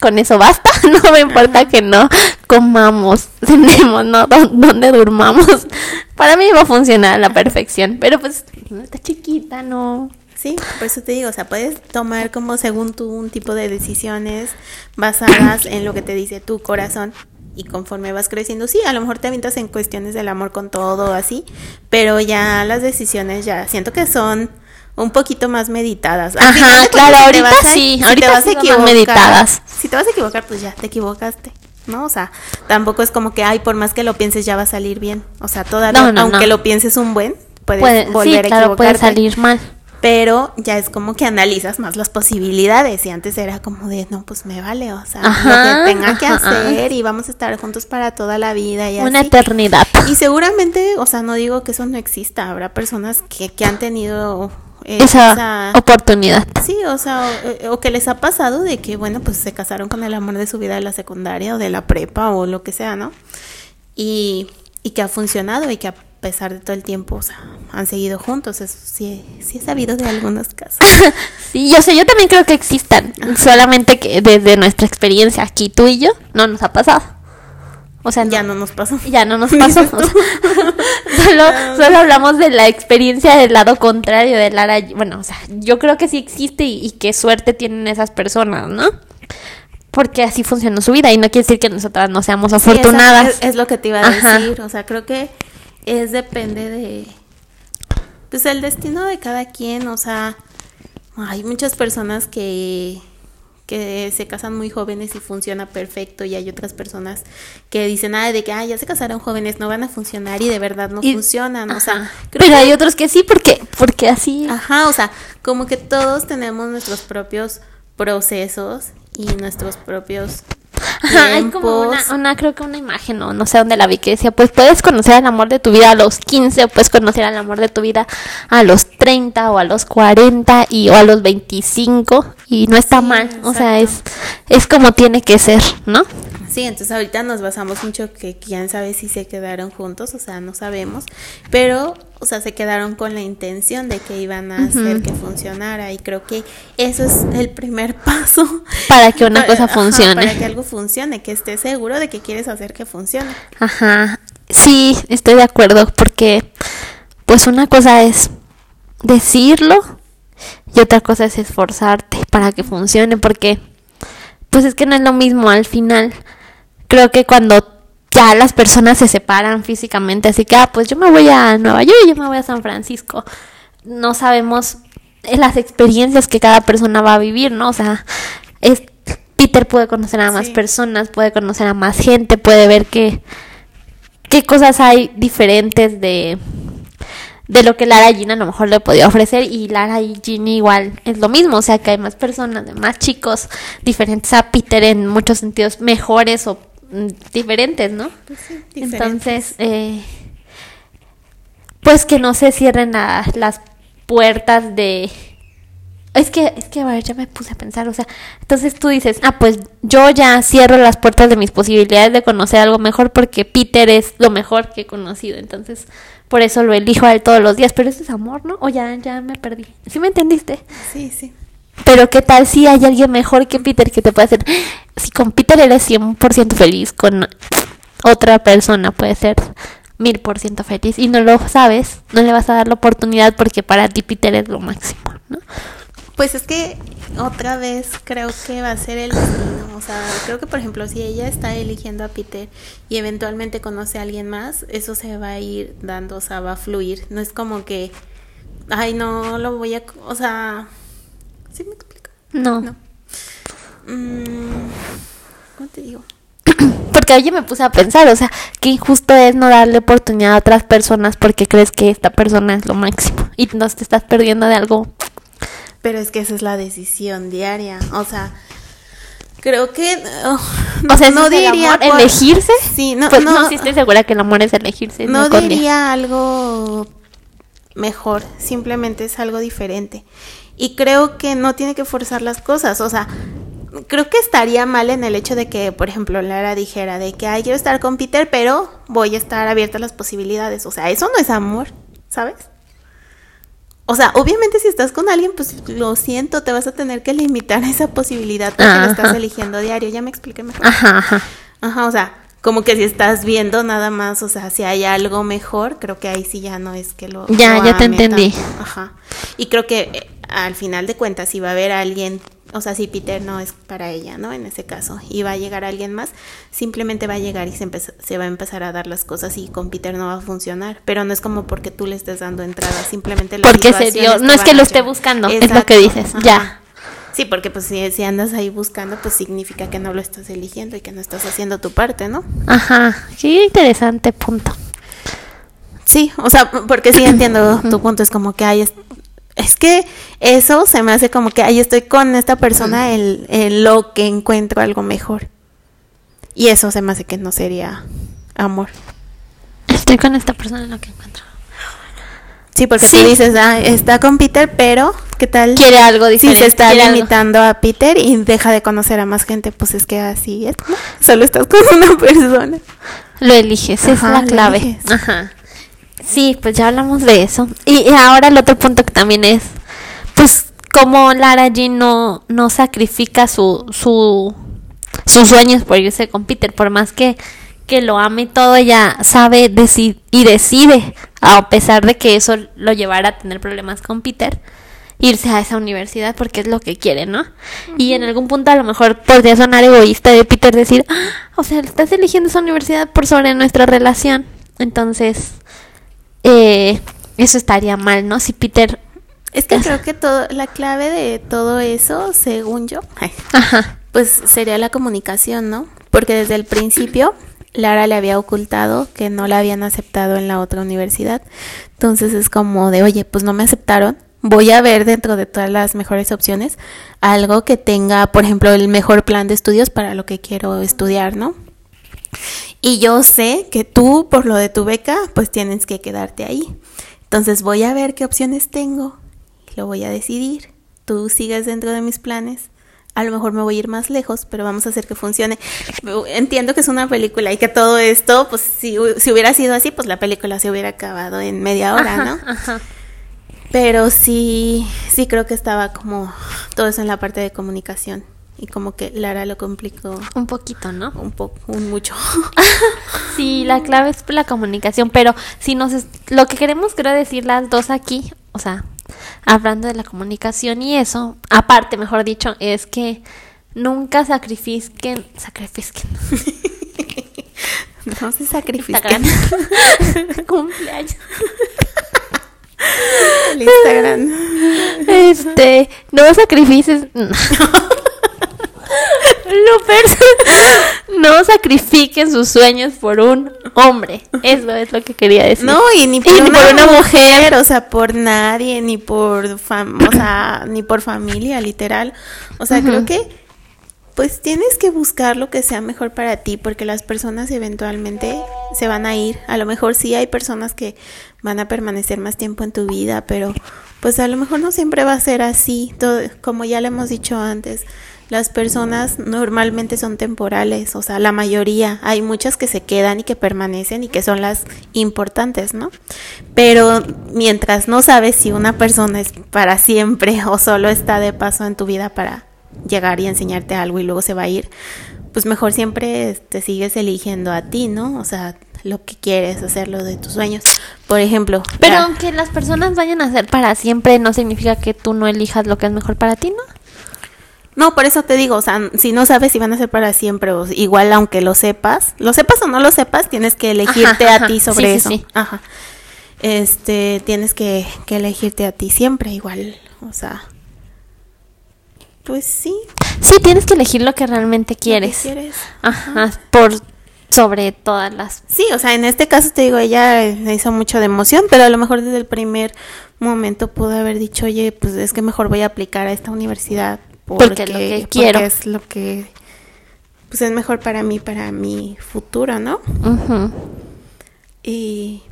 con eso basta, [LAUGHS] no me importa que no comamos, [LAUGHS] cenemos, no, donde durmamos. Para mí va a funcionar a la perfección, pero pues, no está chiquita, no. Sí, por eso te digo, o sea, puedes tomar como según tú un tipo de decisiones basadas en lo que te dice tu corazón y conforme vas creciendo, sí, a lo mejor te avientas en cuestiones del amor con todo así, pero ya las decisiones ya siento que son un poquito más meditadas. Ajá, final claro, ahorita a- sí, si ahorita te vas sí a son más equivocar, meditadas. Si te vas a equivocar, pues ya te equivocaste. ¿no? O sea, tampoco es como que, ay, por más que lo pienses ya va a salir bien. O sea, todavía, No, no, aunque no. lo pienses un buen, puedes Puede, volver sí, a claro, puede salir mal. Pero ya es como que analizas más las posibilidades y antes era como de no pues me vale o sea Ajá, lo que tenga que ajá. hacer y vamos a estar juntos para toda la vida y Una así eternidad. y seguramente o sea no digo que eso no exista habrá personas que, que han tenido eh, Esa, esa- oportunidad. Sí, o sea, o, o que les ha pasado de que, bueno, pues se casaron con el amor de su vida de la secundaria o de la prepa o lo que sea, ¿no? Y, y que ha funcionado y que a pesar de todo el tiempo, o sea, han seguido juntos. Eso sí, sí he sabido de algunos casos. [LAUGHS] Sí, yo sé, yo también creo que existan. Solamente que desde nuestra experiencia aquí, tú y yo, no nos ha pasado. O sea, no- Ya no nos pasó. ya no nos pasó. O sea, [LAUGHS] solo, [LAUGHS] solo hablamos de la experiencia del lado contrario de Lara. Bueno, o sea, yo creo que sí existe y, y qué suerte tienen esas personas, ¿no? Porque así funcionó su vida y no quiere decir que nosotras no seamos afortunadas. es, es lo que te iba a Ajá. decir. O sea, creo que es depende de. Pues el destino de cada quien. O sea, hay muchas personas que que se casan muy jóvenes y funciona perfecto y hay otras personas que dicen ah, de que ah, ya se casaron jóvenes no van a funcionar y de verdad no Y- funcionan o sea Pero que- hay otros que sí, porque, porque así. Ajá, o sea, como que todos tenemos nuestros propios procesos y nuestros propios Ajá, hay como una, una, creo que una imagen, o no sé dónde la vi, que decía, pues puedes conocer al amor de tu vida a los 15, o puedes conocer al amor de tu vida a los 30, o a los 40, y, o a los 25, y no está Sí, mal, o sea, es, es como tiene que ser, ¿no? Sí, entonces ahorita nos basamos mucho que quién sabe si se quedaron juntos, o sea, no sabemos, pero, o sea, se quedaron con la intención de que iban a hacer que funcionara y creo que eso es el primer [LAUGHS] paso Para que una Para- cosa ajá, funcione. para que algo funcione, que estés seguro de que quieres hacer que funcione. Ajá, sí, estoy de acuerdo, porque pues una cosa es decirlo y otra cosa es esforzarte para que funcione, porque pues es que no es lo mismo al final. Creo que cuando ya las personas se separan físicamente, así que, ah, pues yo me voy a Nueva York y yo me voy a San Francisco, no sabemos las experiencias que cada persona va a vivir, ¿no? O sea, es, Peter puede conocer a más Sí. personas, puede conocer a más gente, puede ver que qué cosas hay diferentes de de lo que Lara Jean a lo mejor le podía ofrecer y Lara y Ginny igual es lo mismo, o sea que hay más personas, más chicos diferentes a Peter en muchos sentidos mejores o mm, diferentes, ¿no? diferente. Entonces, eh, pues que no se cierren la- las puertas de... Es que, es que, a ver, ya me puse a pensar, o sea, entonces tú dices, ah, pues yo ya cierro las puertas de mis posibilidades de conocer algo mejor porque Peter es lo mejor que he conocido, entonces por eso lo elijo a él todos los días, pero eso es amor, ¿no? O ya, ya me perdí. ¿Sí me entendiste? Sí, sí. Pero qué tal si hay alguien mejor que Peter que te puede hacer... Si con Peter eres 100% feliz, con otra persona puede ser 1000% feliz y no lo sabes, no le vas a dar la oportunidad porque para ti Peter es lo máximo, ¿no? Pues es que otra vez creo que va a ser el destino. O sea, creo que por ejemplo, si ella está eligiendo a Peter y eventualmente conoce a alguien más, eso se va a ir dando, o sea, va a fluir. No es como que, ay, no lo voy a. O sea, ¿sí me explico? No. No. Mm, ¿Cómo te digo? [COUGHS] Porque oye, me puse a pensar, o sea, qué injusto es no darle oportunidad a otras personas porque crees que esta persona es lo máximo y no te estás perdiendo de algo. Pero es que esa es la decisión diaria. O sea, creo que. oh, O sea, no ¿ese es el diría. amor, por- elegirse. Sí, no, Pues no, no, sí estoy segura que el amor es elegirse. no esconde. diría algo mejor, simplemente es algo diferente. Y creo que no tiene que forzar las cosas, o sea, creo que estaría mal en el hecho de que, por ejemplo, Lara dijera de que, ay, quiero estar con Peter, pero voy a estar abierta a las posibilidades, o sea, eso no es amor, ¿sabes? O sea, obviamente si estás con alguien, pues lo siento, te vas a tener que limitar a [LAUGHS] esa posibilidad porque lo estás eligiendo diario, ya me expliqué mejor. Ajá, ajá. Ajá, o sea, como que si estás viendo nada más, o sea, si hay algo mejor, creo que ahí sí ya no es que lo. Ya, lo ya te entendí. tanto. Ajá. Y creo que eh, al final de cuentas, si va a haber alguien, o sea, si Peter no es para ella, ¿no? En ese caso, y va a llegar alguien más, simplemente va a llegar y se, se va a empezar a dar las cosas y con Peter no va a funcionar. Pero no es como porque tú le estés dando entrada, simplemente Porque se dio, no es que lo esté buscando, es lo que dices, ya. Sí, porque pues si, si andas ahí buscando, pues significa que no lo estás eligiendo y que no estás haciendo tu parte, ¿no? Ajá. Qué interesante punto. Sí, o sea, porque sí [COUGHS] entiendo tu punto, es como que hay... Es, es que eso se me hace como que ahí estoy con esta persona en, en lo que encuentro algo mejor. Y eso se me hace que no sería amor. Estoy con esta persona en lo que encuentro. Sí, porque Sí. tú dices, ah, está con Peter, pero ¿qué tal? Quiere algo Si diferente. se está algo. limitando a Peter y deja de conocer a más gente, pues es que así es, ¿no? Solo estás con una persona. Lo eliges, Ajá, es la clave. Ajá. Sí, pues ya hablamos de eso. Y, y ahora el otro punto que también es, pues, como Lara Jean no, no sacrifica su, su, sus sueños por irse con Peter, por más que, que lo ame y todo, ella sabe deci- y decide, a pesar de que eso lo llevara a tener problemas con Peter, irse a esa universidad porque es lo que quiere, ¿no? Y en algún punto a lo mejor podría sonar egoísta de Peter decir, "Ah, o sea, estás eligiendo esa universidad por sobre nuestra relación. Entonces, eh, eso estaría mal, ¿no? Si Peter... Es que creo que todo, la clave de todo eso, según yo, [LAUGHS] Ajá. pues sería la comunicación, ¿no? Porque desde el principio Lara le había ocultado que no la habían aceptado en la otra universidad. Entonces es como de, oye, pues no me aceptaron. Voy a ver dentro de todas las mejores opciones algo que tenga, por ejemplo, el mejor plan de estudios para lo que quiero estudiar, ¿no? Y yo sé que tú, por lo de tu beca, pues tienes que quedarte ahí. Entonces voy a ver qué opciones tengo lo voy a decidir. Tú sigues dentro de mis planes. A lo mejor me voy a ir más lejos, pero vamos a hacer que funcione. Entiendo que es una película y que todo esto, pues si, si hubiera sido así, pues la película se hubiera acabado en media hora, ¿no? Ajá. Pero sí, sí creo que estaba como todo eso en la parte de comunicación y como que Lara lo complicó Un poquito, ¿no? un poco, un mucho. [LAUGHS] Sí, la clave es la comunicación, pero si nos es- lo que queremos creo decir las dos aquí, o sea, hablando de la comunicación y eso, aparte, mejor dicho, es que nunca sacrifiquen, sacrifiquen. No se. Instagram. [LAUGHS] Cumpleaños. El Instagram. Este, no sacrifices. [LAUGHS] Loopers. [LAUGHS] No sacrifiquen sus sueños por un hombre. Eso es lo que quería decir. No, y ni por, Y una, por una mujer, o sea, por nadie, ni por fam o sea, ni por familia, literal. O sea, creo que pues tienes que buscar lo que sea mejor para ti, porque las personas eventualmente se van a ir. A lo mejor sí hay personas que van a permanecer más tiempo en tu vida, pero pues a lo mejor no siempre va a ser así. Todo, como ya le hemos dicho antes, las personas normalmente son temporales, o sea, la mayoría. Hay muchas que se quedan y que permanecen y que son las importantes, ¿no? Pero mientras no sabes si una persona es para siempre [LAUGHS] o solo está de paso en tu vida para llegar y enseñarte algo y luego se va a ir, pues mejor siempre te sigues eligiendo a ti, ¿no? O sea, lo que quieres, hacer lo de tus sueños. Por ejemplo. Pero aunque las personas vayan a ser para siempre, no significa que tú no elijas lo que es mejor para ti, ¿no? No, por eso te digo, o sea, si no sabes si van a ser para siempre o igual aunque lo sepas, lo sepas o no lo sepas, tienes que elegirte Ajá, a ti sobre Sí, sí, eso. sí. Ajá. Este, tienes que, que elegirte a ti siempre igual, o sea. Pues sí, Sí, tienes que elegir lo que realmente lo que quieres. quieres. Ajá, por sobre todas las Sí, o sea, en este caso te digo, ella hizo mucho de emoción, pero a lo mejor desde el primer momento pudo haber dicho, oye, pues es que mejor voy a aplicar a esta universidad porque, Porque es lo que quiero. es lo que pues es mejor para mí, para mi futuro, ¿no? Y,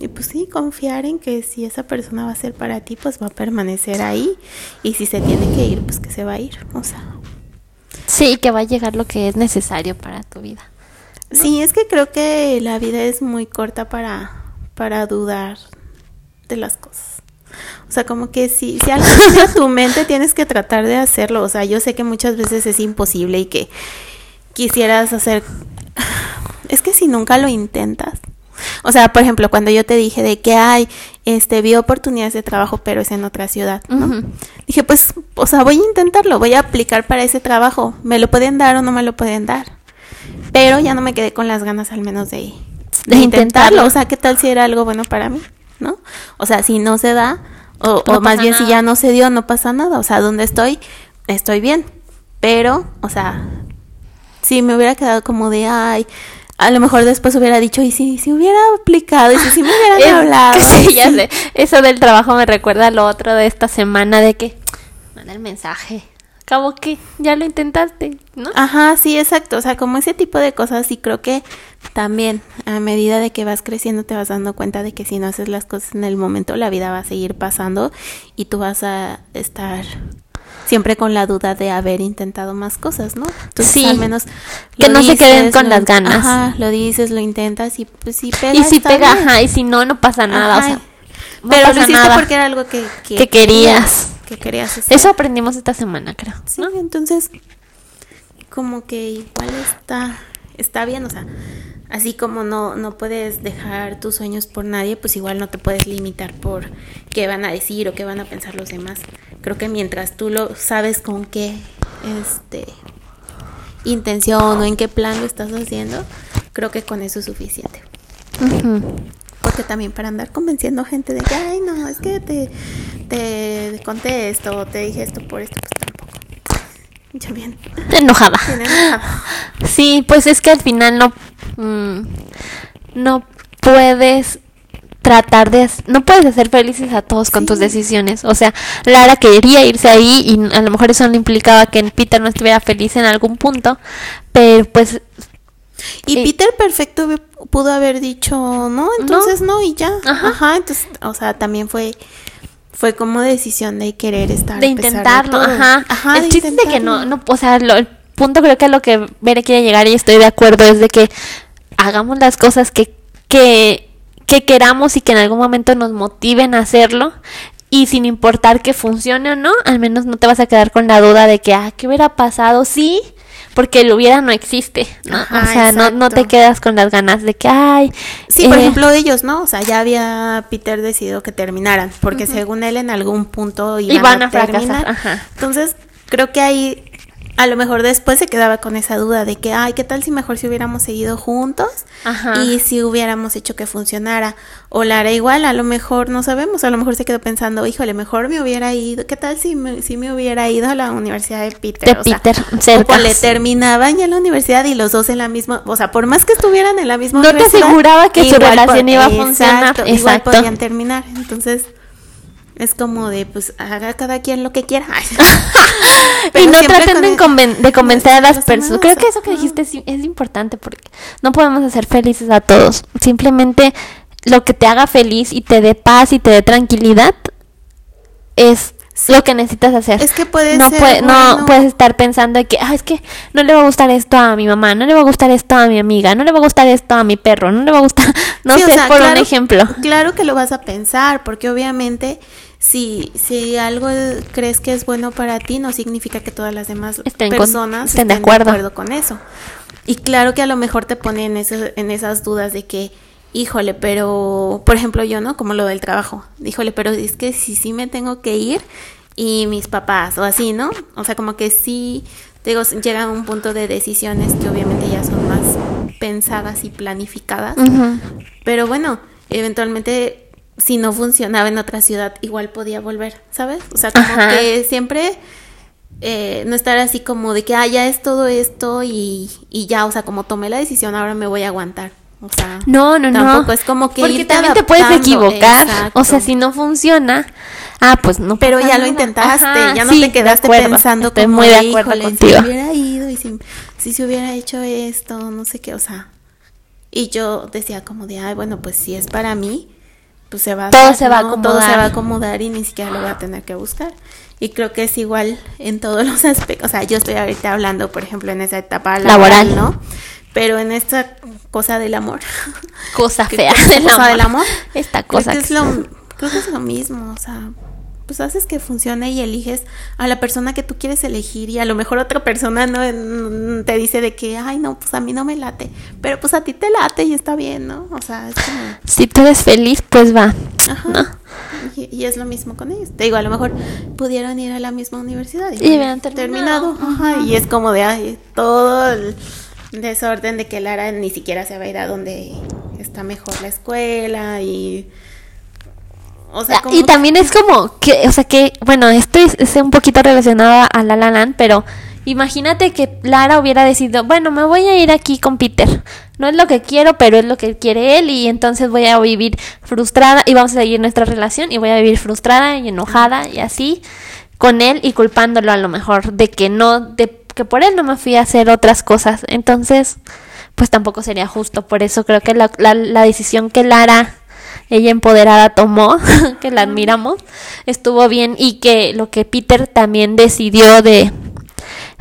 y pues sí, confiar en que si esa persona va a ser para ti, pues va a permanecer ahí. Y si se tiene que ir, pues que se va a ir. O sea, Sí, que va a llegar lo que es necesario para tu vida. sí, es que creo que la vida es muy corta para, para dudar de las cosas. O sea, como que si, si algo viene a tu mente, tienes que tratar de hacerlo. O sea, yo sé que muchas veces es imposible y que quisieras hacer... Es que si nunca lo intentas. O sea, por ejemplo, cuando yo te dije de que hay, este, vi oportunidades de trabajo, pero es en otra ciudad. Dije, pues, o sea, voy a intentarlo, voy a aplicar para ese trabajo. ¿Me lo pueden dar o no me lo pueden dar? Pero ya no me quedé con las ganas al menos de, de De intentarlo. intentarlo. O sea, ¿qué tal si era algo bueno para mí? ¿No? O sea, si no se da, o, No o más bien si ya no se dio, no pasa nada. O sea, donde estoy, estoy bien. Pero, o sea, si me hubiera quedado como de, ay, a lo mejor después hubiera dicho, y si, si hubiera aplicado, y si, si me [LAUGHS] hubieran Es- hablado. sí, y ya si- sé. Eso del trabajo me recuerda a lo otro de esta semana de que manda el mensaje. Acabo que ya lo intentaste, ¿no? Ajá, sí, exacto. O sea, como ese tipo de cosas, y creo que también a medida de que vas creciendo te vas dando cuenta de que si no haces las cosas en el momento, la vida va a seguir pasando y tú vas a estar siempre con la duda de haber intentado más cosas, ¿no? Entonces, Sí. al menos Que no se queden con lo- las ganas. Ajá, lo dices, lo intentas y pues si pega. y si pega, bien. ajá, y si no, no pasa nada, o sea, no Pero pasa lo hiciste nada. porque era algo que, Que querías. Que querías hacer. Eso aprendimos esta semana, creo. Sí, entonces como que igual está está bien, o sea, así como no no puedes dejar tus sueños por nadie, pues igual no te puedes limitar por qué van a decir o qué van a pensar los demás. Creo que mientras tú lo sabes con qué este intención o en qué plan lo estás haciendo, creo que con eso es suficiente. Porque también para andar convenciendo gente de que, ay, no, es que te, te conté esto o te dije esto por esto, pues tampoco. Yo bien. Enojada. bien [LAUGHS] enojada. Sí, pues es que al final no mm, no puedes tratar de no puedes hacer felices a todos con Sí. tus decisiones. O sea, Lara quería irse ahí y a lo mejor eso no implicaba que Peter no estuviera feliz en algún punto, pero pues Y Eh, Peter perfecto pudo haber dicho no, entonces no, y ya. Ajá. Ajá. entonces, o sea, también fue fue como decisión de querer estar de a pesar intentarlo, todo. ajá. Ajá, el de chiste es de que no, intentarlo. no, o sea, lo- el punto creo que a lo que Bere quiere llegar y estoy de acuerdo es de que hagamos las cosas que, que, que queramos y que en algún momento nos motiven a hacerlo y sin importar que funcione o no, al menos no te vas a quedar con la duda de que, ah, ¿qué hubiera pasado? Sí, porque el hubiera no existe, ¿no? Ajá, o sea, no, no te quedas con las ganas de que, ay, Sí, por eh, ejemplo, ellos, ¿no? O sea, ya había Peter decidido que terminaran, porque según él en algún punto iban, Iban a, a fracasar, terminar. ajá. Entonces, creo que ahí a lo mejor después se quedaba con esa duda de que, ay, ¿qué tal si mejor si hubiéramos seguido juntos Ajá. y si hubiéramos hecho que funcionara? O Lara igual, a lo mejor no sabemos, a lo mejor se quedó pensando, híjole, mejor me hubiera ido, ¿qué tal si me, si me hubiera ido a la universidad de Peter? De O sea, Peter, o cerca. le terminaban ya la universidad y los dos en la misma, o sea, por más que estuvieran en la misma No te universidad, aseguraba que su igual relación iba a funcionar. Exacto, igual Exacto. podían terminar. Entonces, es como de, pues, haga cada quien lo que quiera. [LAUGHS] [LAUGHS] y no traten de, el- conven- de [LAUGHS] convencer a las personas. Creo que eso que dijiste es importante porque no podemos hacer felices a todos. Simplemente lo que te haga feliz y te dé paz y te dé tranquilidad es lo que necesitas hacer. Es que puede no ser puede- no puedes estar pensando de que, ah, es que no le va a gustar esto a mi mamá, no le va a gustar esto a mi amiga, no le va a gustar esto a mi perro, no le va a gustar, no Sí, o sé, sea, por un ejemplo. Claro que lo vas a pensar, porque obviamente si, si algo crees que es bueno para ti, no significa que todas las demás Estén con- personas estén de acuerdo. con eso. Y claro que a lo mejor te pone en, eso, en esas dudas de que, híjole, pero, por ejemplo, yo, ¿no? Como lo del trabajo. Híjole, pero es que si sí me tengo que ir y mis papás o así, ¿no? O sea, como que sí, digo, llega a un punto de decisiones que obviamente ya son más pensadas y planificadas. Pero bueno, eventualmente si no funcionaba en otra ciudad, igual podía volver, ¿sabes? O sea, como que siempre eh, no estar así como de que, ah, ya es todo esto y, y ya, o sea, como tomé la decisión, ahora me voy a aguantar. O sea, no, no, tampoco es como que porque también te puedes equivocar. O sea, si no funciona, ah, pues no. Pero ya lo intentaste, ya no te quedaste pensando Estoy muy de acuerdo contigo. si hubiera ido y si, si se hubiera hecho esto, no sé qué, o sea. Y yo decía como de, ay, bueno, pues si es para mí, pues se va a todo se va a acomodar. todo se va a acomodar. y ni siquiera lo voy a tener que buscar. Y creo que es igual en todos [LAUGHS] los aspectos. O sea yo estoy ahorita hablando por ejemplo en esa etapa laboral, no pero en esta cosa del amor. Cosa [LAUGHS] fea del cosa del amor. esta cosa creo que, es lo creo que es lo mismo o sea pues haces que funcione y eliges a la persona que tú quieres elegir y a lo mejor otra persona no te dice de que, ay, no, pues a mí no me late, pero pues a ti te late y está bien, ¿no? O sea, es como... Si tú eres feliz, pues va. Ajá. Y, es lo mismo con ellos. Te digo, a lo mejor pudieron ir a la misma universidad y, hubieran terminado. Ajá. Y es como de, ay, todo el desorden de que Lara ni siquiera se va a ir a donde está mejor la escuela y y también es como que, o sea, que, bueno, esto es, un poquito relacionado a La La Land, pero imagínate que Lara hubiera decidido, bueno, me voy a ir aquí con Peter. No es lo que quiero, pero es lo que quiere él y entonces voy a vivir frustrada y vamos a seguir nuestra relación y voy a vivir frustrada y enojada y así con él y culpándolo a lo mejor de que no, de que por él no me fui a hacer otras cosas. Entonces, pues tampoco sería justo. Por eso creo que la, la, la decisión que Lara ella empoderada tomó, [LAUGHS] que la admiramos, estuvo bien y que lo que Peter también decidió de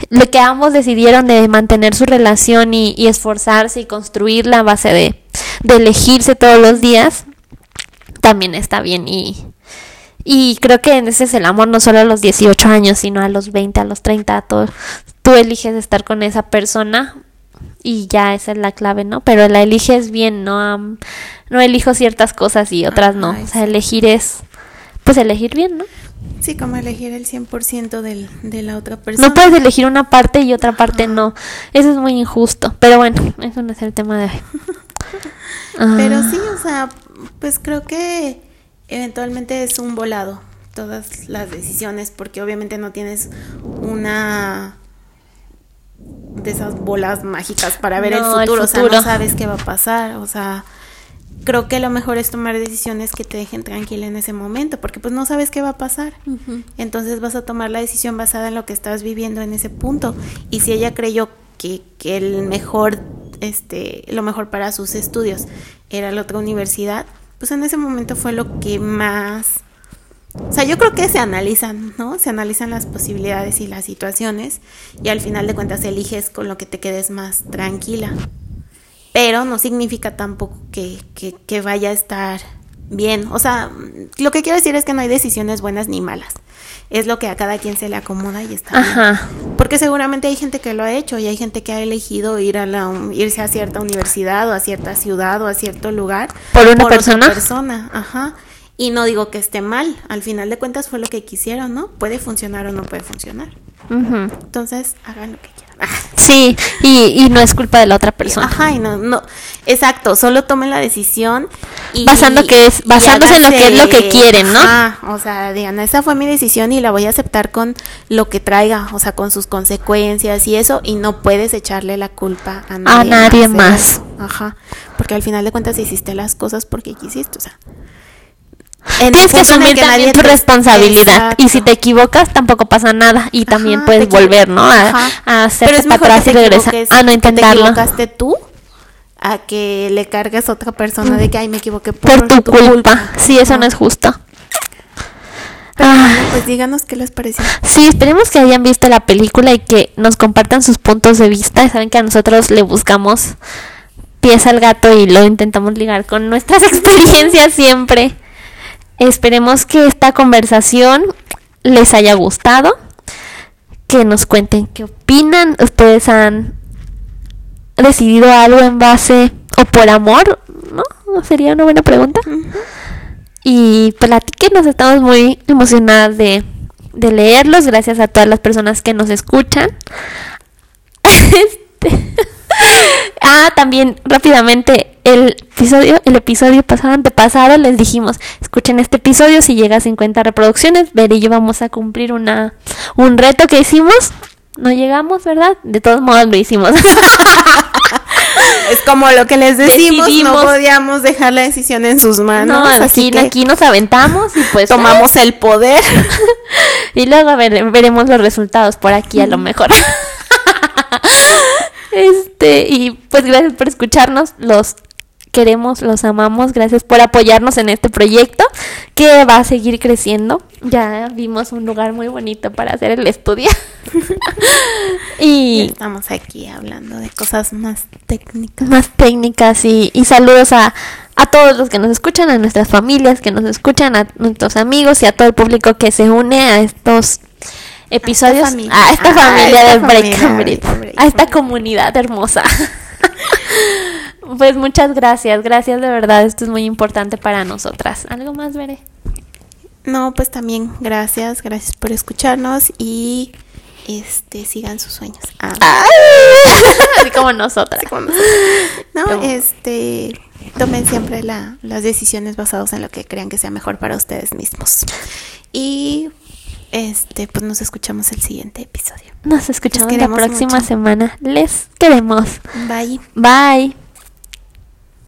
lo que ambos decidieron de mantener su relación y, esforzarse y construirla a base de, de, elegirse todos los días, también está bien y, y creo que ese es el amor no solo a los 18 años, sino a los 20, a los 30, todo, tú eliges estar con esa persona y ya esa es la clave, ¿no? Pero la eliges bien, no no elijo ciertas cosas y otras no. o sea, elegir es pues elegir bien, ¿no? Sí, como elegir el 100% del, de la otra persona. No puedes elegir una parte y otra parte no. Eso es muy injusto. Pero bueno, eso no es el tema de hoy. [LAUGHS] Pero sí, o sea, pues creo que eventualmente es un volado todas las decisiones porque obviamente no tienes una de esas bolas mágicas para ver el, futuro, o sea, no sabes qué va a pasar, o sea, creo que lo mejor es tomar decisiones que te dejen tranquila en ese momento, porque pues no sabes qué va a pasar. Entonces vas a tomar la decisión basada en lo que estás viviendo en ese punto. Y si ella creyó que, que el mejor, este, lo mejor para sus estudios era la otra universidad, pues en ese momento fue lo que más o sea, yo creo que se analizan, ¿no? Se analizan las posibilidades y las situaciones y al final de cuentas eliges con lo que te quedes más tranquila. Pero no significa tampoco que, que, vaya a estar bien. O sea, lo que quiero decir es que no hay decisiones buenas ni malas. Es lo que a cada quien se le acomoda y está Ajá. Porque seguramente hay gente que lo ha hecho y hay gente que ha elegido ir a la, irse a cierta universidad o a cierta ciudad o a cierto lugar. Por una persona. persona. Ajá. Y no digo que esté mal, al final de cuentas fue lo que quisieron, ¿no? Puede funcionar o no puede funcionar. Entonces, hagan lo que quieran. [LAUGHS] Sí, y, no es culpa de la otra persona. Ajá, y no, no, exacto, solo tomen la decisión y, Basando que es, basándose en lo que es lo que quieren, ¿no? Ah, o sea, digan, esa fue mi decisión y la voy a aceptar con lo que traiga, o sea, con sus consecuencias y eso, y no puedes echarle la culpa a nadie, a nadie más. Ajá, porque al final de cuentas hiciste las cosas porque quisiste, o sea, Tienes que asumir también tu responsabilidad. Y si te equivocas, tampoco pasa nada. Y también puedes volver, ¿no? A, a hacer para atrás y regresar. A no intentarlo. te equivocaste tú a que le cargues a otra persona de que, ay, me equivoqué por, tu, culpa. Sí, eso no es justo. Ah. pues díganos qué les pareció. Sí, esperemos que hayan visto la película y que nos compartan sus puntos de vista. Saben que a nosotros le buscamos pies al gato y lo intentamos ligar con nuestras [LAUGHS] experiencias siempre. Esperemos que esta conversación les haya gustado, que nos cuenten qué opinan. Ustedes han decidido algo en base o por amor, ¿no? Sería una buena pregunta. Y platíquenos, estamos muy emocionadas de, de leerlos. Gracias a todas las personas que nos escuchan. [LAUGHS] Este, [LAUGHS] ah, también rápidamente el episodio, el episodio pasado, antepasado, les dijimos, escuchen este episodio, si llega a 50 reproducciones, Ver y yo vamos a cumplir una, un reto que hicimos. No llegamos, ¿verdad? De todos modos lo hicimos. [LAUGHS] es como lo que les decimos, no podíamos dejar la decisión en sus manos. No, aquí, aquí nos aventamos y pues tomamos el poder. [LAUGHS] y luego veremos los resultados por aquí a lo mejor. [LAUGHS] este, y pues gracias por escucharnos. Los queremos, los amamos. Gracias por apoyarnos en este proyecto que va a seguir creciendo. Ya vimos un lugar muy bonito para hacer el estudio. [LAUGHS] y estamos aquí hablando de cosas más técnicas. Más técnicas y, y saludos a, a todos los que nos escuchan, a nuestras familias que nos escuchan, a nuestros amigos y a todo el público que se une a estos episodios a esta familia, de Break, a esta comunidad hermosa. [LAUGHS] pues muchas gracias, gracias de verdad, esto es muy importante para nosotras. ¿Algo más, Veré? No, pues también gracias, gracias por escucharnos y este sigan sus sueños. Ah. Así como nosotras. No, este tomen siempre la, las decisiones basadas en lo que crean que sea mejor para ustedes mismos. Y este, pues nos escuchamos el siguiente episodio. Nos escuchamos la próxima semana. Les queremos. Bye. Bye.